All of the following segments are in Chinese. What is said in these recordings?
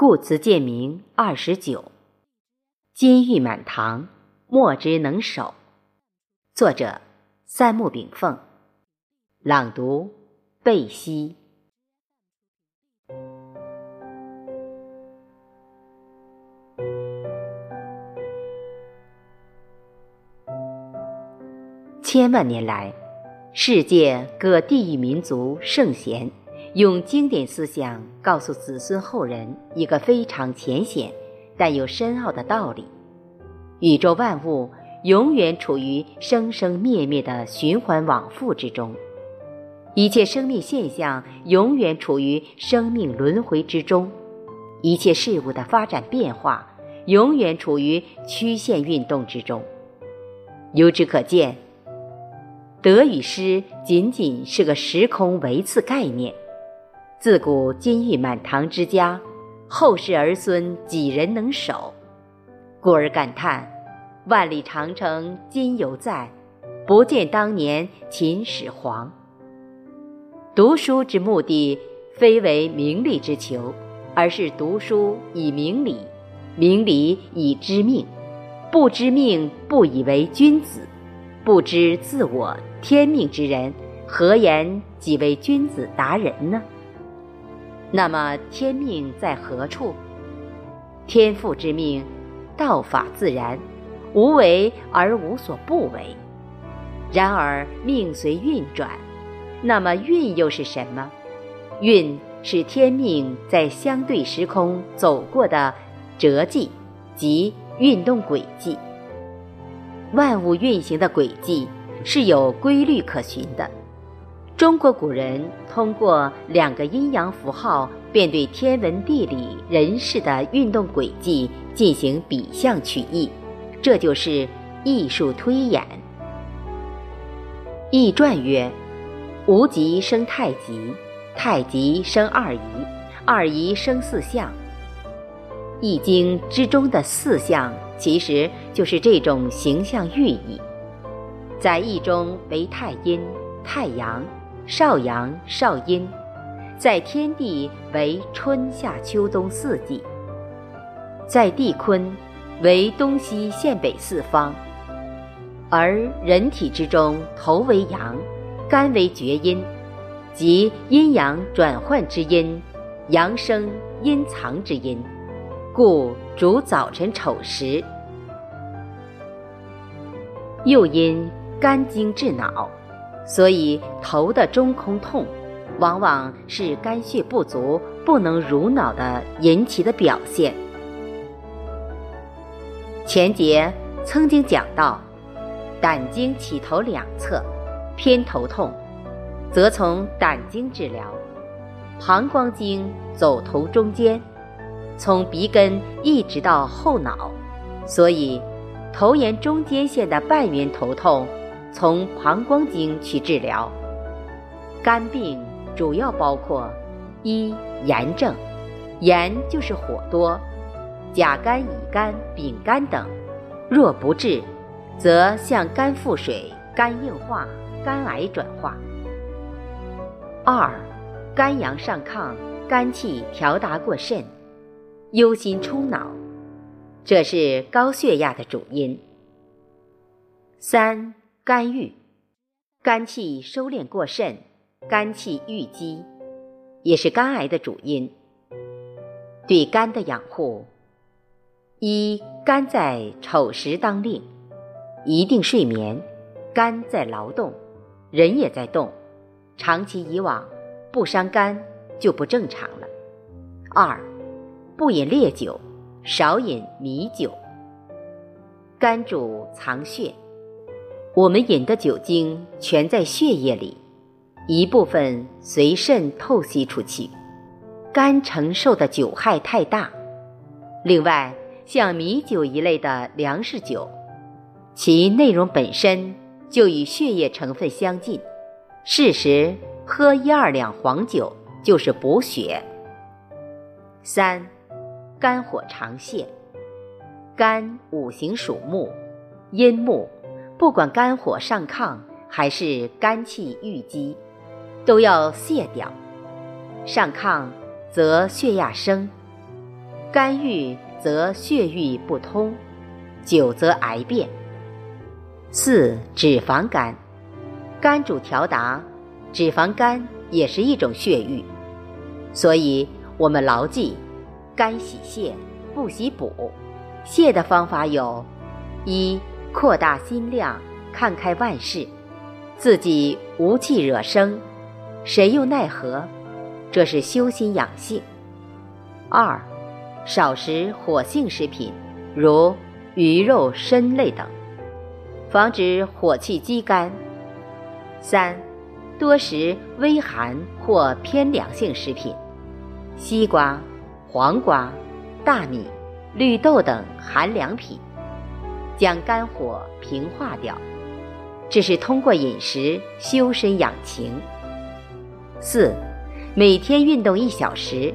故词贱名二十九，金玉满堂，莫之能守。作者：三木炳凤。朗读：贝西。千万年来，世界各地域民族圣贤。用经典思想告诉子孙后人一个非常浅显但又深奥的道理：宇宙万物永远处于生生灭灭的循环往复之中，一切生命现象永远处于生命轮回之中，一切事物的发展变化永远处于曲线运动之中。由此可见，得与失仅仅是个时空维次概念。自古金玉满堂之家，后世儿孙几人能守？故而感叹：万里长城今犹在，不见当年秦始皇。读书之目的，非为名利之求，而是读书以明理，明理以知命。不知命，不以为君子；不知自我天命之人，何言几为君子达人呢？那么天命在何处？天赋之命，道法自然，无为而无所不为。然而命随运转，那么运又是什么？运是天命在相对时空走过的折迹及运动轨迹。万物运行的轨迹是有规律可循的。中国古人通过两个阴阳符号，便对天文地理人事的运动轨迹进行比象取义，这就是艺术推演。易传曰：“无极生太极，太极生二仪，二仪生四象。”易经之中的四象，其实就是这种形象寓意，在易中为太阴、太阳。少阳、少阴，在天地为春夏秋冬四季；在地坤为东西线北四方。而人体之中，头为阳，肝为厥阴，即阴阳转换之阴，阳生阴藏之阴，故主早晨丑时。又因肝经至脑。所以，头的中空痛，往往是肝血不足、不能濡脑的引起的表现。前节曾经讲到，胆经起头两侧，偏头痛，则从胆经治疗；膀胱经走头中间，从鼻根一直到后脑，所以头沿中间线的半圆头痛。从膀胱经去治疗，肝病主要包括一炎症，炎就是火多，甲肝、乙肝、丙肝等；若不治，则向肝腹水、肝硬化、肝癌转化。二肝阳上亢，肝气调达过甚，忧心出脑，这是高血压的主因。三。肝郁，肝气收敛过甚，肝气郁积，也是肝癌的主因。对肝的养护，一肝在丑时当令，一定睡眠，肝在劳动，人也在动，长期以往不伤肝就不正常了。二不饮烈酒，少饮米酒。肝主藏血。我们饮的酒精全在血液里，一部分随肾透析出去，肝承受的酒害太大。另外，像米酒一类的粮食酒，其内容本身就与血液成分相近，适时喝一二两黄酒就是补血。三，肝火常泄，肝五行属木，阴木。不管肝火上亢还是肝气郁积，都要泄掉。上亢则血压升，肝郁则血瘀不通，久则癌变。四、脂肪肝，肝主调达，脂肪肝也是一种血瘀，所以我们牢记：肝喜泻，不喜补。泻的方法有：一、扩大心量，看开万事，自己无气惹生，谁又奈何？这是修心养性。二。少食火性食品，如鱼肉、参类等，防止火气积肝。三，多食微寒或偏凉性食品，西瓜、黄瓜、大米、绿豆等寒凉品，将肝火平化掉。这是通过饮食修身养情。四，每天运动一小时。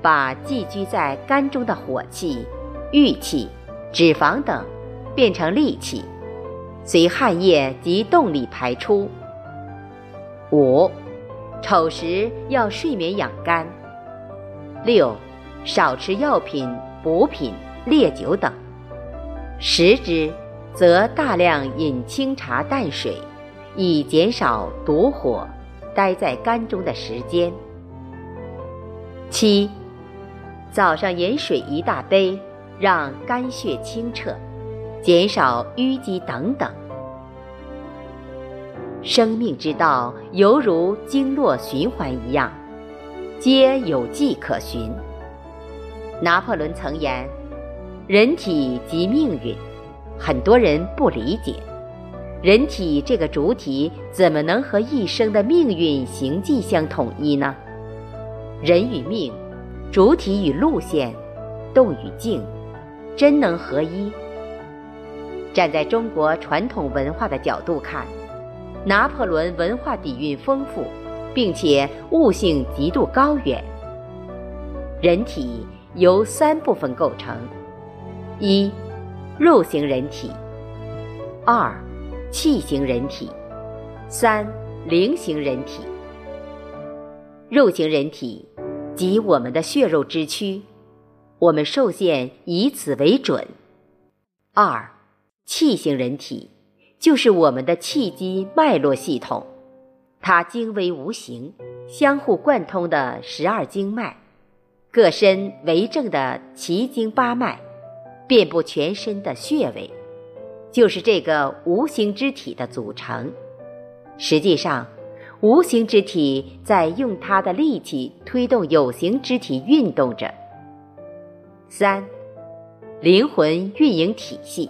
把寄居在肝中的火气、郁气、脂肪等变成力气，随汗液及动力排出。五，丑时要睡眠养肝。六，少吃药品、补品、烈酒等。食之，则大量饮清茶淡水，以减少毒火待在肝中的时间。七。早上饮水一大杯，让肝血清澈，减少淤积等等。生命之道犹如经络循环一样，皆有迹可循。拿破仑曾言：“人体即命运。”很多人不理解，人体这个主体怎么能和一生的命运行迹相统一呢？人与命。主体与路线，动与静，真能合一。站在中国传统文化的角度看，拿破仑文化底蕴丰富，并且悟性极度高远。人体由三部分构成：一、肉型人体；二、气型人体；三、灵型人体。肉型人体。即我们的血肉之躯，我们受限以此为准。二，气型人体就是我们的气机脉络系统，它精微无形，相互贯通的十二经脉，各身为正的奇经八脉，遍布全身的穴位，就是这个无形之体的组成。实际上。无形之体在用它的力气推动有形之体运动着。三，灵魂运营体系，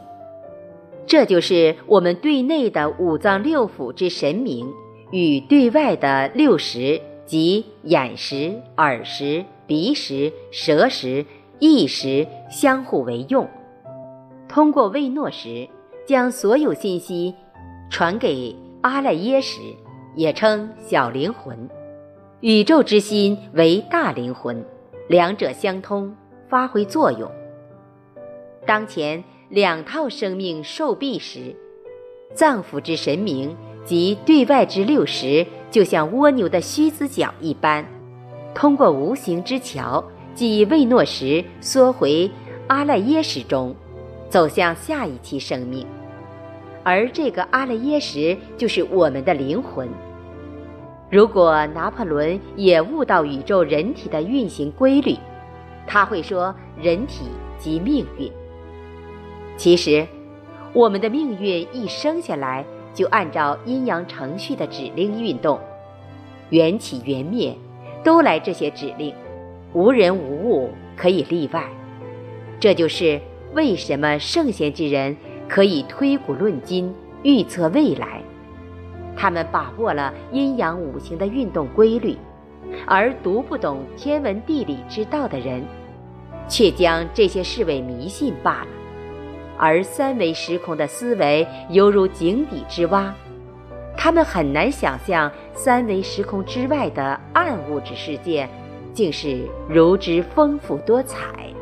这就是我们对内的五脏六腑之神明与对外的六识即眼识、耳识、鼻识、舌识、意识相互为用，通过魏诺时将所有信息传给阿赖耶识。也称小灵魂，宇宙之心为大灵魂，两者相通，发挥作用。当前两套生命受蔽时，脏腑之神明及对外之六识，就像蜗牛的须子角一般，通过无形之桥，即未诺时，缩回阿赖耶识中，走向下一期生命。而这个阿赖耶识，就是我们的灵魂。如果拿破仑也悟到宇宙人体的运行规律，他会说：“人体即命运。”其实，我们的命运一生下来就按照阴阳程序的指令运动，缘起缘灭都来这些指令，无人无物可以例外。这就是为什么圣贤之人可以推古论今，预测未来。他们把握了阴阳五行的运动规律，而读不懂天文地理之道的人，却将这些视为迷信罢了。而三维时空的思维犹如井底之蛙，他们很难想象三维时空之外的暗物质世界，竟是如之丰富多彩。